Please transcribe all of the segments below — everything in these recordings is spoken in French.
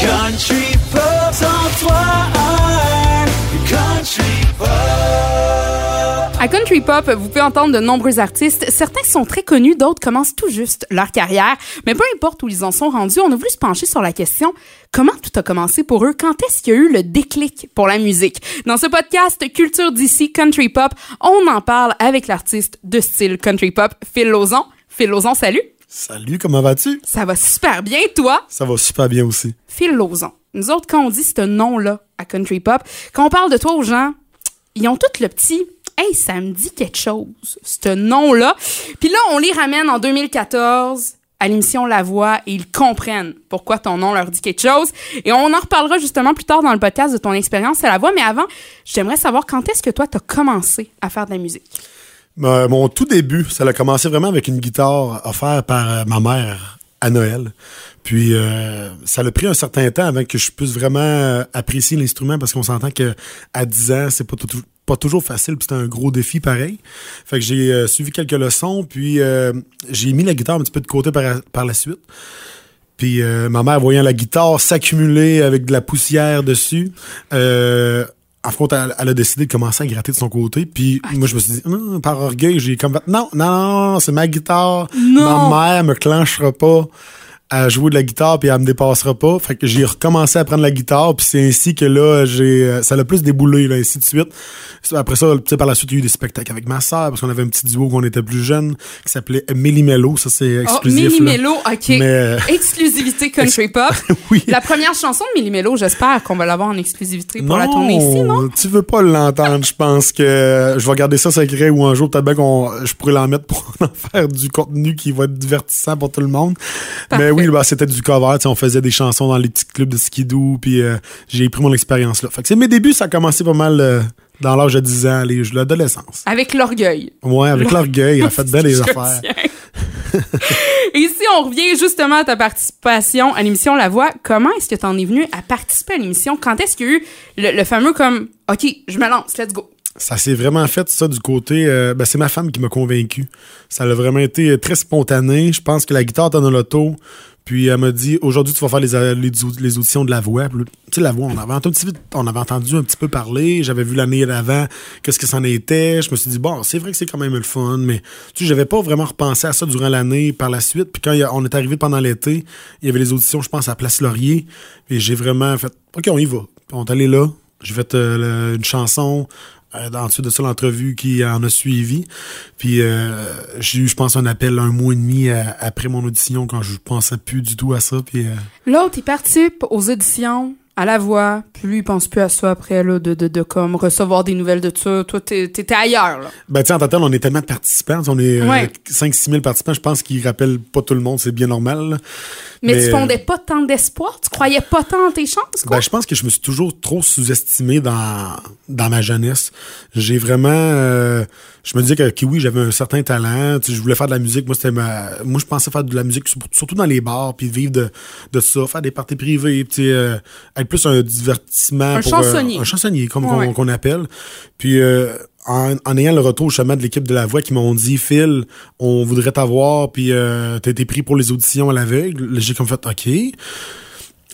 Country Pop, 103.1 Country Pop. À Country Pop, vous pouvez entendre de nombreux artistes. Certains sont très connus, d'autres commencent tout juste leur carrière. Mais peu importe où ils en sont rendus, on a voulu se pencher sur la question comment tout a commencé pour eux? Quand est-ce qu'il y a eu le déclic pour la musique? Dans ce podcast Culture d'ici Country Pop, on en parle avec l'artiste de style Country Pop, Phil Lozon. Phil salut! Salut, comment vas-tu? Ça va super bien, toi? Ça va super bien aussi. Phil. Nous autres, quand on dit ce nom-là à Country Pop, quand on parle de toi aux gens, ils ont tout le petit Hey, ça me dit quelque chose, ce nom-là. Puis là, on les ramène en 2014 à l'émission La Voix et ils comprennent pourquoi ton nom leur dit quelque chose. Et on en reparlera justement plus tard dans le podcast de ton expérience à La Voix. Mais avant, j'aimerais savoir quand est-ce que toi, t'as commencé à faire de la musique? Euh, mon tout début, ça a commencé vraiment avec une guitare offerte par euh, ma mère à Noël. Puis euh, ça a pris un certain temps avant que je puisse vraiment euh, apprécier l'instrument parce qu'on s'entend que à 10 ans, c'est pas toujours facile, puis c'était un gros défi pareil. Fait que j'ai suivi quelques leçons, puis euh, j'ai mis la guitare un petit peu de côté par, la suite. Puis ma mère, voyant la guitare s'accumuler avec de la poussière dessus, en fait, elle, elle a décidé de commencer à gratter de son côté. Puis moi, je me suis dit, non, par orgueil, j'ai comme fait, non, non, non, c'est ma guitare. Non. Ma mère me clenchera pas à jouer de la guitare puis elle me dépassera pas. Fait que j'ai recommencé à prendre la guitare puis c'est ainsi que là j'ai euh, ça l'a plus déboulé là ainsi de suite. Après ça, tu sais par la suite il y a eu des spectacles avec ma sœur parce qu'on avait un petit duo quand on était plus jeune qui s'appelait Méli-Mélo, ça c'est Oh, exclusif. Là. Mello, OK. Mais, euh, Exclusivité Country Pop. Oui. La première chanson de Mello, j'espère qu'on va l'avoir en exclusivité pour la tournée ici, non? Tu veux pas l'entendre, je pense que je vais garder ça secret ou un jour peut-être bien qu'on je pourrais l'en mettre pour en faire du contenu qui va être divertissant pour tout le monde. Parfait. Mais oui, bah, c'était du cover, on faisait des chansons dans les petits clubs de skidoo puis euh, j'ai pris mon expérience là. Fait que c'est mes débuts, ça a commencé pas mal euh, dans l'âge de 10 ans, les- l'adolescence. Avec l'orgueil. Ouais, avec l'orgueil, elle a fait belle les affaires. Et ici, on revient justement à ta participation à l'émission La Voix. Comment est-ce que tu en es venu à participer à l'émission? Quand est-ce qu'il y a eu le, le fameux comme OK, je me lance, let's go? Ça s'est vraiment fait, ça, du côté. euh, ben, c'est ma femme qui m'a convaincu. Ça a vraiment été très spontané. Je pense que la guitare dans l'auto. Puis elle m'a dit aujourd'hui, tu vas faire les, euh, les, auditions de la voix. Tu la voix, on avait, entendu, un petit peu- on avait entendu un petit peu parler. J'avais vu l'année d'avant, qu'est-ce que c'en était. Je me suis dit, bon, c'est vrai que c'est quand même le fun, mais tu sais, j'avais pas vraiment repensé à ça durant l'année par la suite. Puis quand on est arrivé pendant l'été, il y avait les auditions, je pense, à Place Laurier. Et j'ai vraiment fait, OK, on y va. On est allé là. J'ai fait euh, une chanson. Euh, ensuite de ça, l'entrevue qui en a suivi. Puis euh, j'ai eu, je pense, un appel un mois et demi euh, après mon audition quand je pensais plus du tout à ça. Puis euh, L'autre, il participe aux auditions, à La Voix, puis lui, il pense plus à ça après, là, de, de, de comme recevoir des nouvelles de ça. Toi, t'étais ailleurs, là. Ben, tu sais, en total, on est tellement de participants. On est Ouais. 5-6 000 participants. Je pense qu'ils rappellent pas tout le monde. C'est bien normal. là. Mais, Mais, tu fondais pas tant d'espoir? Tu croyais pas tant en tes chances, quoi? Ben, je pense que je me suis toujours trop sous-estimé dans, dans ma jeunesse. J'ai vraiment... euh, je me disais que, que oui, j'avais un certain talent. Tu sais, je voulais faire de la musique. Moi, c'était ma... Moi, je pensais faire de la musique sur- surtout dans les bars, puis vivre de, de ça, faire des parties privées, tu sais, euh, être plus un divertissement. Un pour, euh, chansonnier. un chansonnier, comme Ouais, qu'on qu'on appelle. Puis... en, ayant le retour justement de l'équipe de la voix qui m'ont dit Phil, on voudrait t'avoir, puis euh, t'as été pris pour les auditions à l'aveugle. J'ai comme fait OK.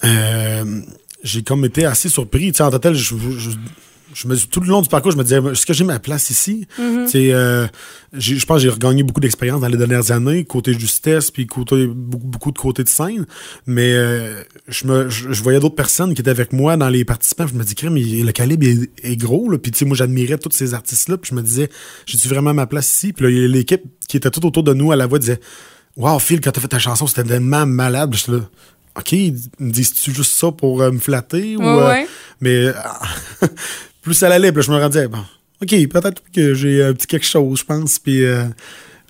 Euh, j'ai comme été assez surpris. Tu en total, je, je me tout le long du parcours, je me disais, est-ce que j'ai ma place ici? Tu sais, euh, je pense que j'ai regagné beaucoup d'expérience dans les dernières années, côté justesse, puis côté, beaucoup, beaucoup de côté de scène. Mais euh, je, me, je, je voyais d'autres personnes qui étaient avec moi dans les participants. Je me dis, crème, le calibre est, est gros. Là. Puis tu sais, moi, j'admirais tous ces artistes-là. Puis je me disais, j'ai-tu vraiment ma place ici? Puis l'équipe qui était tout autour de nous à la voix disait, Wow, Phil, quand t'as fait ta chanson, c'était tellement malade. Puis J'étais là, OK, me dis-tu juste ça pour euh, me flatter? ou, Ouais, euh, ouais. mais euh, plus ça allait, puis là, je me rendais, bon, OK, peut-être que j'ai un petit quelque chose, je pense. Puis euh,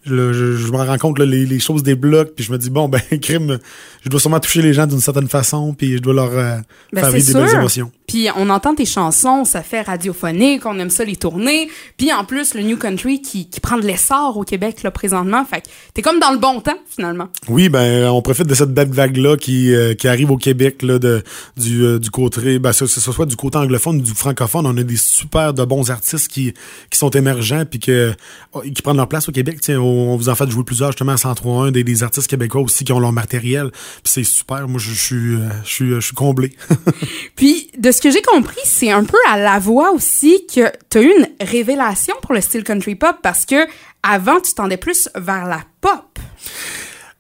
je, je me rends compte, là, les, les choses débloquent, puis je me dis, bon, ben, crime, je dois sûrement toucher les gens d'une certaine façon, puis je dois leur euh, Ben, faire vivre des belles émotions. Puis on entend tes chansons, ça fait radiophonique, on aime ça les tourner. Puis en plus, le New Country qui, qui prend de l'essor au Québec là, présentement. Fait que t'es comme dans le bon temps, finalement. Oui, ben on profite de cette belle vague-là qui, euh, qui arrive au Québec là, de, du, euh, du côté, ben, que ce soit du côté anglophone ou du francophone. On a des super de bons artistes qui, qui sont émergents puis que, oh, qui prennent leur place au Québec. Tiens, on, on vous en fait jouer plusieurs justement à 103.1, des, des artistes québécois aussi qui ont leur matériel. Puis c'est super. Moi, je, je suis, euh, je suis, je suis comblé. Puis de ce que j'ai compris, c'est un peu à la voix aussi que t'as eu une révélation pour le style country pop parce que avant, tu tendais plus vers la pop.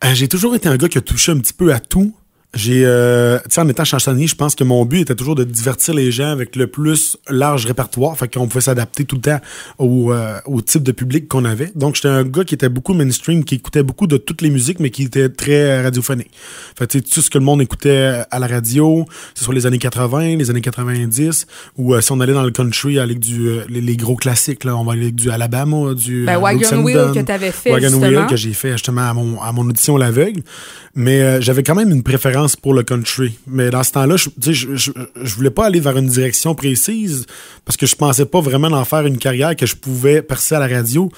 Euh, j'ai toujours été un gars qui a touché un petit peu à tout. J'ai, euh, tu sais, en étant chansonnier, je pense que mon but était toujours de divertir les gens avec le plus large répertoire, fait qu'on pouvait s'adapter tout le temps au, euh, au type de public qu'on avait. Donc, j'étais un gars qui était beaucoup mainstream, qui écoutait beaucoup de toutes les musiques, mais qui était très radiophonique. Fait tu sais, tout ce que le monde écoutait à la radio, que ce soit les années 80, les années 90, ou euh, si on allait dans le country avec du, euh, les, les gros classiques, là, on va aller avec du Alabama, du Ben, euh, Wagon Wheel que t'avais fait, Wagon justement. Wheel que j'ai fait justement à mon, à mon audition l'aveugle. Mais euh, j'avais quand même une préférence pour le country. Mais dans ce temps-là, je, je, je, je voulais pas aller vers une direction précise parce que je pensais pas vraiment d'en faire une carrière que je pouvais percer à la radio.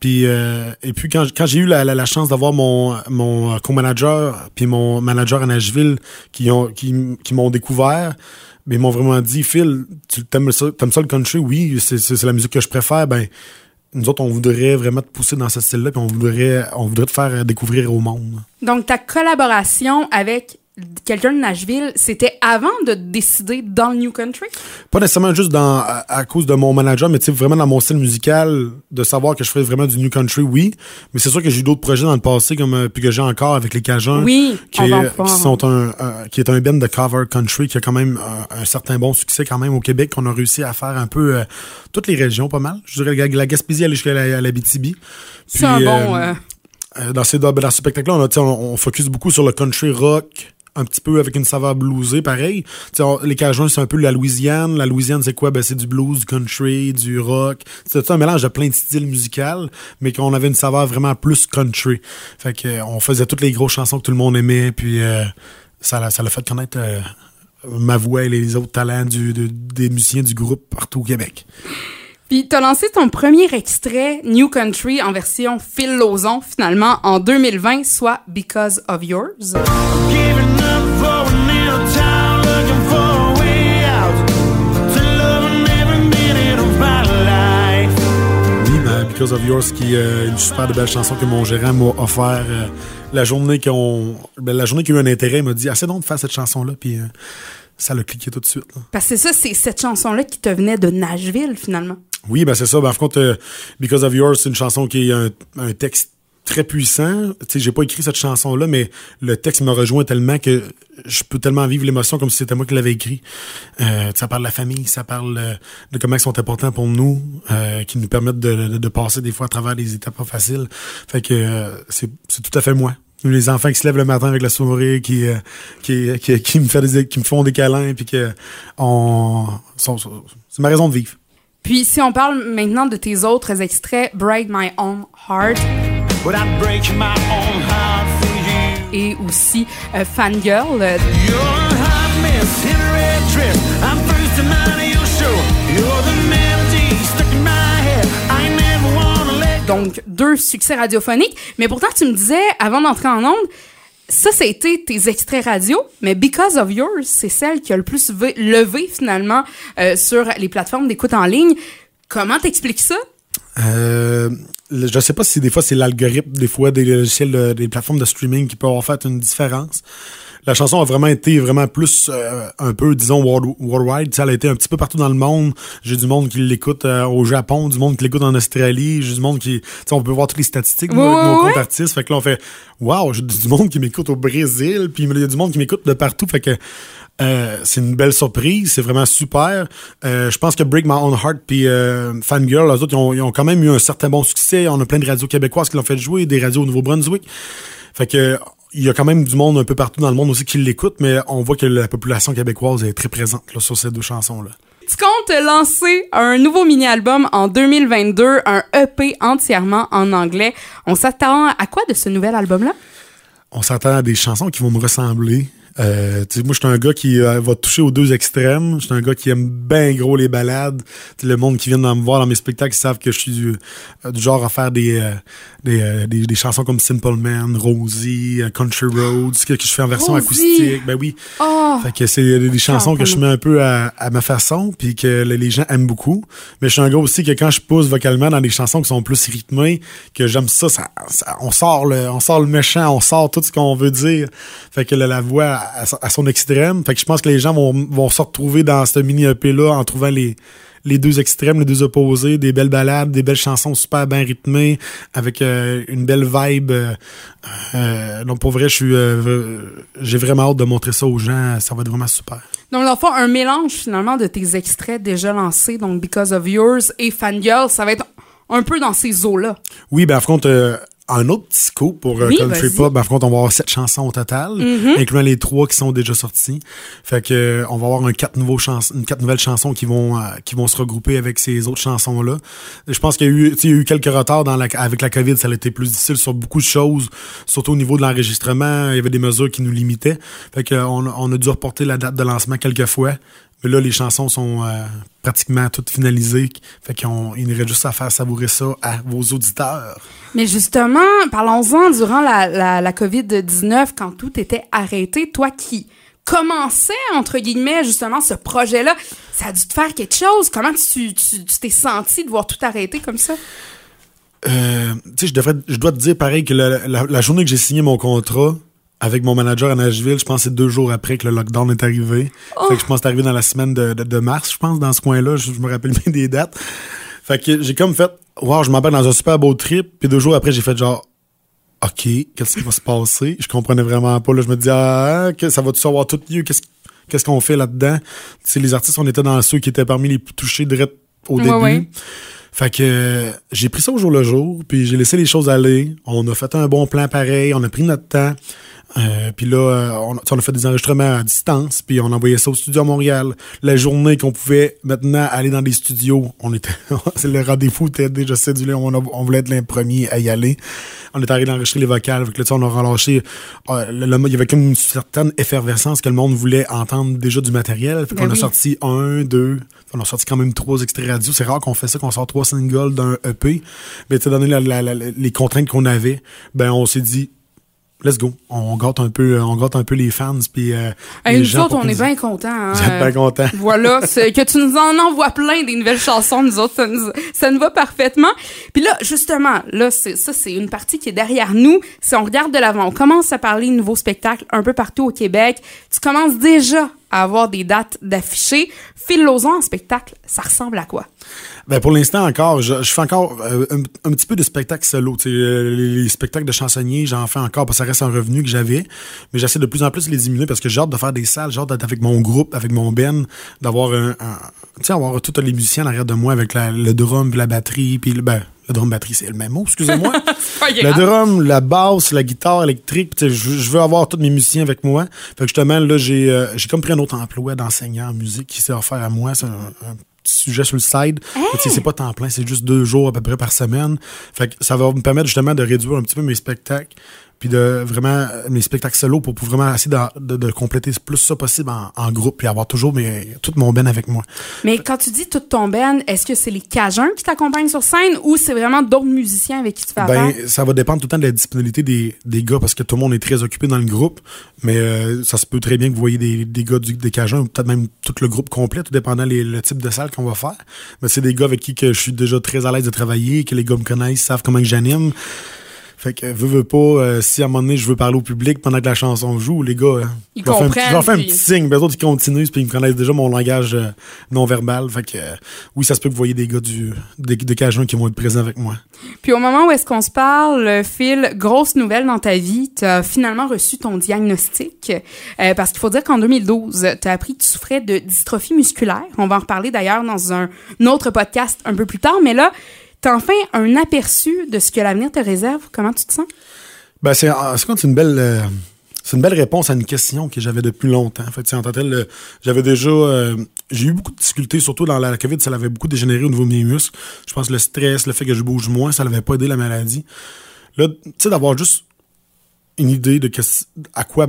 Puis, euh, et puis quand, quand j'ai eu la, chance d'avoir mon, mon co-manager puis mon manager à Nashville qui, ont, qui, qui m'ont découvert, ils m'ont vraiment dit, Phil, tu t'aimes ça, t'aimes le country? Oui, c'est la musique que je préfère. Ben, nous autres, on voudrait vraiment te pousser dans ce style-là, puis on voudrait, on voudrait te faire découvrir au monde. Donc, ta collaboration avec quelqu'un de Nashville, c'était avant de décider dans le New Country? Pas nécessairement juste dans, à, à cause de mon manager, mais vraiment dans mon style musical, de savoir que je ferais vraiment du new country, oui. Mais c'est sûr que j'ai eu d'autres projets dans le passé, comme, euh, puis que j'ai encore avec les Cajuns. Oui, qui, on est- qui sont un, qui est un band de cover country qui a quand même un, un certain bon succès quand même au Québec qu'on a réussi à faire un peu euh, toutes les régions pas mal je dirais la, la Gaspésie aller jusqu'à la, la BTB C'est un bon... euh, euh, dans, ces, dans, ce spectacle-là, on, a, on, on focus beaucoup sur le country rock, un petit peu avec une saveur bluesée, pareil. Tu sais, on- les Cajuns, c'est un peu la Louisiane. La Louisiane, c'est quoi? Ben, c'est du blues, du country, du rock. C'est un mélange de plein de styles musicaux, mais qu'on avait une saveur vraiment plus country. Fait que, euh, on faisait toutes les grosses chansons que tout le monde aimait, puis euh, ça l'a ça fait connaître euh, ma voix et les autres talents du, de- des musiciens du groupe partout au Québec. Puis t'as lancé ton premier extrait New Country en version Phil Lozon, finalement, en 2020, soit Because of Yours. Because of Yours, qui est une super belle chanson que mon gérant m'a offert euh, la journée qu'on, ben, la journée qu'il y a eu un intérêt, il m'a dit, assez donc de faire cette chanson-là, puis euh, ça l'a cliqué tout de suite. là. Parce que c'est ça, c'est cette chanson-là qui te venait de Nashville, finalement. Oui, ben c'est ça. Ben, en euh, Because of Yours, c'est une chanson qui un, un texte très puissant. Tu j'ai pas écrit cette chanson-là, mais le texte me rejoint tellement que je peux tellement vivre l'émotion comme si c'était moi qui l'avais écrit. Euh, ça parle de la famille, ça parle euh, de comment ils sont importants pour nous, euh, qui nous permettent de, de, de passer des fois à travers des étapes pas faciles. Fait que euh, c'est tout à fait moi. Les enfants qui se lèvent le matin avec la souris, qui, euh, qui, qui, qui me fait des, qui me font des câlins, puis que on, c'est ma raison de vivre. Puis si on parle maintenant de tes autres extraits, Break My Own Heart But I'm breaking my own heart for you. et aussi euh, Fangirl, You're a hot mess in a red dress. I'm first in line of your show. You're the melody stuck in my head. I never wanna let donc deux succès radiophoniques. Mais pourtant, tu me disais, avant d'entrer en onde, ça, été tes extraits radio, mais Because of Yours, c'est celle qui a le plus levé finalement euh, sur les plateformes d'écoute en ligne. Comment t'expliques ça? Euh, je sais pas si des fois c'est l'algorithme des fois des logiciels de- des plateformes de streaming qui peut avoir fait une différence. La chanson a vraiment été vraiment plus euh, un peu disons world- worldwide, sais, elle a été un petit peu partout dans le monde. J'ai du monde qui l'écoute euh, au Japon, du monde qui l'écoute en Australie, j'ai du monde qui on peut voir toutes les statistiques nous, Ouais, avec nos ouais, comptes artistes, fait que là on fait waouh, j'ai du monde qui m'écoute au Brésil, puis il y a du monde qui m'écoute de partout, fait que euh, c'est une belle surprise, c'est vraiment super. Euh, je pense que Break My Own Heart puis euh, Fangirl, eux autres, ils ont, ils ont quand même eu un certain bon succès. On a plein de radios québécoises qui l'ont fait jouer, des radios au Nouveau-Brunswick. Fait que il y a quand même du monde un peu partout dans le monde aussi qui l'écoute, mais on voit que la population québécoise est très présente là, sur ces deux chansons-là. Tu comptes lancer un nouveau mini-album en 2022, un EP entièrement en anglais. On s'attend à quoi de ce nouvel album-là? on s'attend à des chansons qui vont me ressembler. Euh, moi, je suis un gars qui euh, va toucher aux deux extrêmes. Je suis un gars qui aime bien gros les balades. Tu sais, le monde qui vient de me voir dans mes spectacles, ils savent que je suis du, euh, du genre à faire des, euh, des, euh, des, des chansons comme Simple Man, Rosie, Country Roads, que, que je fais en version Rosie. acoustique. Ben oui. Oh! Fait que c'est des, des chansons que je mets un peu à, à ma façon, puis que le- les gens aiment beaucoup. Mais je suis un gars aussi que quand je pousse vocalement dans des chansons qui sont plus rythmées, que j'aime ça, ça, ça- on sort le, on sort le méchant, on sort tout ce qu'on veut dire. Fait que la, la voix à, son extrême. Fait que je pense que les gens vont, se retrouver dans ce mini EP là en trouvant les deux extrêmes, les deux opposés, des belles balades, des belles chansons super bien rythmées, avec euh, une belle vibe. euh, euh, donc pour vrai, je suis, euh, j'ai vraiment hâte de montrer ça aux gens. Ça va être vraiment super. Donc, dans le fond, un mélange finalement de tes extraits déjà lancés, donc Because of Yours et Fangirl, ça va être un peu dans ces eaux-là. Oui, ben, par contre, euh, un autre petit scoop pour euh, Oui, Country. Mm-hmm. Pop. Ben, par contre, on va avoir sept chansons au total, incluant les trois qui sont déjà sorties. Fait que euh, on va avoir un quatre nouveaux chansons, une quatre nouvelles chansons qui vont euh, qui vont se regrouper avec ces autres chansons là. Je pense qu'il y a eu, il y a eu quelques retards dans la, avec la COVID, ça a été plus difficile sur beaucoup de choses, surtout au niveau de l'enregistrement. Il y avait des mesures qui nous limitaient. Fait que on, on a dû reporter la date de lancement quelques fois. Là, les chansons sont euh, pratiquement toutes finalisées. Fait qu'on il nous juste à faire savourer ça à vos auditeurs. Mais justement, parlons-en durant la, la, la COVID-19, quand tout était arrêté, toi qui commençais, entre guillemets, justement, ce projet-là, ça a dû te faire quelque chose. Comment tu t'es senti de voir tout arrêter comme ça? Euh, tu sais, je devrais, je dois te dire pareil que la, la- la journée que j'ai signé mon contrat avec mon manager à Nashville, je pense que c'est deux jours après que le lockdown est arrivé. Fait que je pense que c'est arrivé dans la semaine de, de, de mars, je pense, dans ce coin-là. Je, je me rappelle bien des dates. Fait que j'ai comme fait, wow, je m'embarque dans un super beau trip. Puis deux jours après, j'ai fait genre, OK, qu'est-ce qui va se passer? Je comprenais vraiment pas. Là, je me disais, ah, que ça va-tu avoir tout lieu? Qu'est-ce qu'est-ce qu'on fait là-dedans? Tu les artistes, on était dans ceux qui étaient parmi les plus touchés direct au Ouais, début. ouais. Fait que euh, j'ai pris ça au jour le jour, puis j'ai laissé les choses aller. On a fait un bon plan pareil, on a pris notre temps. Euh, puis là, euh, on, on a fait des enregistrements à distance, puis on envoyait ça au studio à Montréal. La journée qu'on pouvait maintenant aller dans des studios, on était, c'est le rendez-vous était déjà cédulé, on, a- on voulait être les premiers à y aller. On est arrivé d'enregistrer les vocales, que là, on a relâché. euh, le- le- il y avait comme une certaine effervescence que le monde voulait entendre déjà du matériel. Fait Ben qu'on a sorti un, deux, on a sorti quand même trois extraits radio. C'est rare qu'on fait ça, qu'on sort trois singles d'un EP. Mais tu sais, donné la- la- la- les contraintes qu'on avait, ben on s'est dit, let's go. On gâte un peu, on gâte un peu les fans puis euh, Hey, les nous gens autres, on est bien contents. hein. Vous êtes bien contents. Voilà, que tu nous en envoies plein des nouvelles chansons, nous autres, ça nous, ça nous va parfaitement. Puis là, justement, là, ça, c'est une partie qui est derrière nous. Si on regarde de l'avant, on commence à parler de nouveaux spectacles un peu partout au Québec. Tu commences déjà à avoir des dates d'affichés. Phil en spectacle, ça ressemble à quoi? Ben pour l'instant encore, je, fais encore euh, un, petit peu de spectacle solo. Euh, les, les spectacles de chansonniers, j'en fais encore parce que ça reste un revenu que j'avais. Mais j'essaie de plus en plus de les diminuer parce que j'ai hâte de faire des salles, j'ai hâte d'être avec mon groupe, avec mon Ben, d'avoir un, avoir tous les musiciens en arrière de moi avec le drum, la batterie, puis ben, le drum batterie, c'est le même mot, excusez-moi. Le drum, la basse, la guitare électrique, je, je veux avoir tous mes musiciens avec moi. Fait que justement, là, j'ai euh, comme pris un autre emploi d'enseignant en musique qui s'est offert à moi. C'est un, un petit sujet sur le side. C'est pas temps plein, c'est juste deux jours à peu près par semaine. Fait que ça va me permettre justement de réduire un petit peu mes spectacles puis de vraiment mes spectacles solo pour, pour vraiment essayer de, de- de compléter plus ça possible en, en groupe puis avoir toujours mes, tout mon ben avec moi. Mais quand tu dis toute ton band, est-ce que c'est les Cajuns qui t'accompagnent sur scène ou c'est vraiment d'autres musiciens avec qui tu fais Ben, affaire? ça va dépendre tout le temps de la disponibilité des, des gars parce que tout le monde est très occupé dans le groupe. Mais euh, ça se peut très bien que vous voyez des, des gars du, des Cajuns ou peut-être même tout le groupe complet, tout dépendant les, le type de salle qu'on va faire. Mais c'est des gars avec qui que je suis déjà très à l'aise de travailler, que les gars me connaissent, savent comment j'anime. Fait que, veux, veux pas, euh, si à un moment donné je veux parler au public pendant que la chanson joue, les gars, euh, Ils je leur fais un petit- comprennent, je leur fais un puis- petit signe, eux autres ils continuent, puis ils me connaissent déjà mon langage euh, non verbal. Fait que, euh, oui, ça se peut que vous voyez des gars du, de Cajuns qui vont être présents avec moi. Puis au moment où est-ce qu'on se parle, Phil, grosse nouvelle dans ta vie, tu as finalement reçu ton diagnostic. Parce qu'il faut dire qu'en 2012, tu as appris que tu souffrais de dystrophie musculaire. On va en reparler d'ailleurs dans un, un autre podcast un peu plus tard. Mais là, tu as enfin un aperçu de ce que l'avenir te réserve. Comment tu te sens? Ben, c'est, une belle, euh, c'est une belle réponse à une question que j'avais depuis longtemps. En fait, en tant tel, euh, j'avais déjà, euh, j'ai eu beaucoup de difficultés, surtout dans la, COVID, ça l'avait beaucoup dégénéré au niveau de mes muscles. Je pense que le stress, le fait que je bouge moins, ça l'avait pas aidé la maladie. Là, tu sais, d'avoir juste une idée de à quoi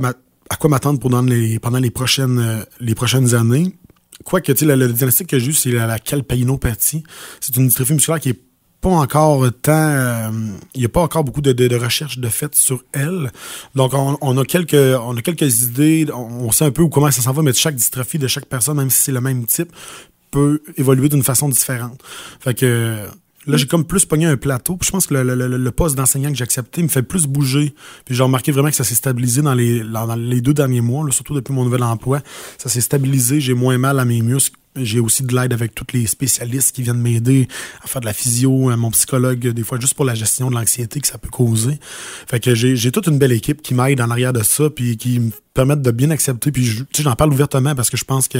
à quoi m'attendre pendant les, pendant les prochaines, les prochaines années. Quoique, tu sais, le, le diagnostic que j'ai eu, c'est la, la calpainopathie. C'est une dystrophie musculaire qui est pas encore tant. euh, Il n'y a pas encore beaucoup de, de, de recherches de fait sur elle. Donc, on, on a quelques, on a quelques idées. On, sait un peu où comment ça s'en va, mais chaque dystrophie de chaque personne, même si c'est le même type, peut évoluer d'une façon différente. Fait que. Là, j'ai comme plus pogné un plateau. Puis je pense que le, poste d'enseignant que j'ai accepté me fait plus bouger. Puis j'ai remarqué vraiment que ça s'est stabilisé dans les, les deux derniers mois, là, surtout depuis mon nouvel emploi. Ça s'est stabilisé. J'ai moins mal à mes muscles. J'ai aussi de l'aide avec tous les spécialistes qui viennent m'aider à faire de la physio, mon psychologue, des fois juste pour la gestion de l'anxiété que ça peut causer. Fait que j'ai toute une belle équipe qui m'aide en arrière de ça, puis qui me permettent de bien accepter. Puis j'en parle ouvertement parce que je pense que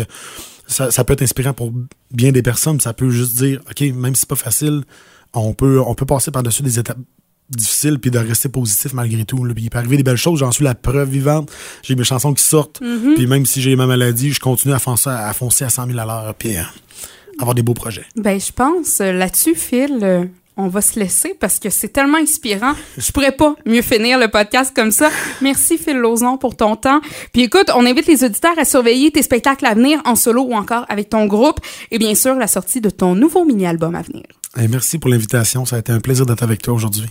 ça, ça peut être inspirant pour bien des personnes. Ça peut juste dire, OK, même si c'est pas facile, on peut, on peut passer par-dessus des étapes difficiles puis de rester positif malgré tout. Là. Puis il peut arriver des belles choses, j'en suis la preuve vivante. J'ai mes chansons qui sortent. Puis même si j'ai ma maladie, je continue à foncer à, foncer à 100 000 à l'heure puis euh, avoir des beaux projets. Ben, je pense euh, là-dessus, Phil, euh, on va se laisser parce que c'est tellement inspirant. Je pourrais pas mieux finir le podcast comme ça. Merci, Phil pour ton temps. Puis écoute, on invite les auditeurs à surveiller tes spectacles à venir en solo ou encore avec ton groupe et bien sûr la sortie de ton nouveau mini-album à venir. Et merci pour l'invitation. Ça a été un plaisir d'être avec toi aujourd'hui.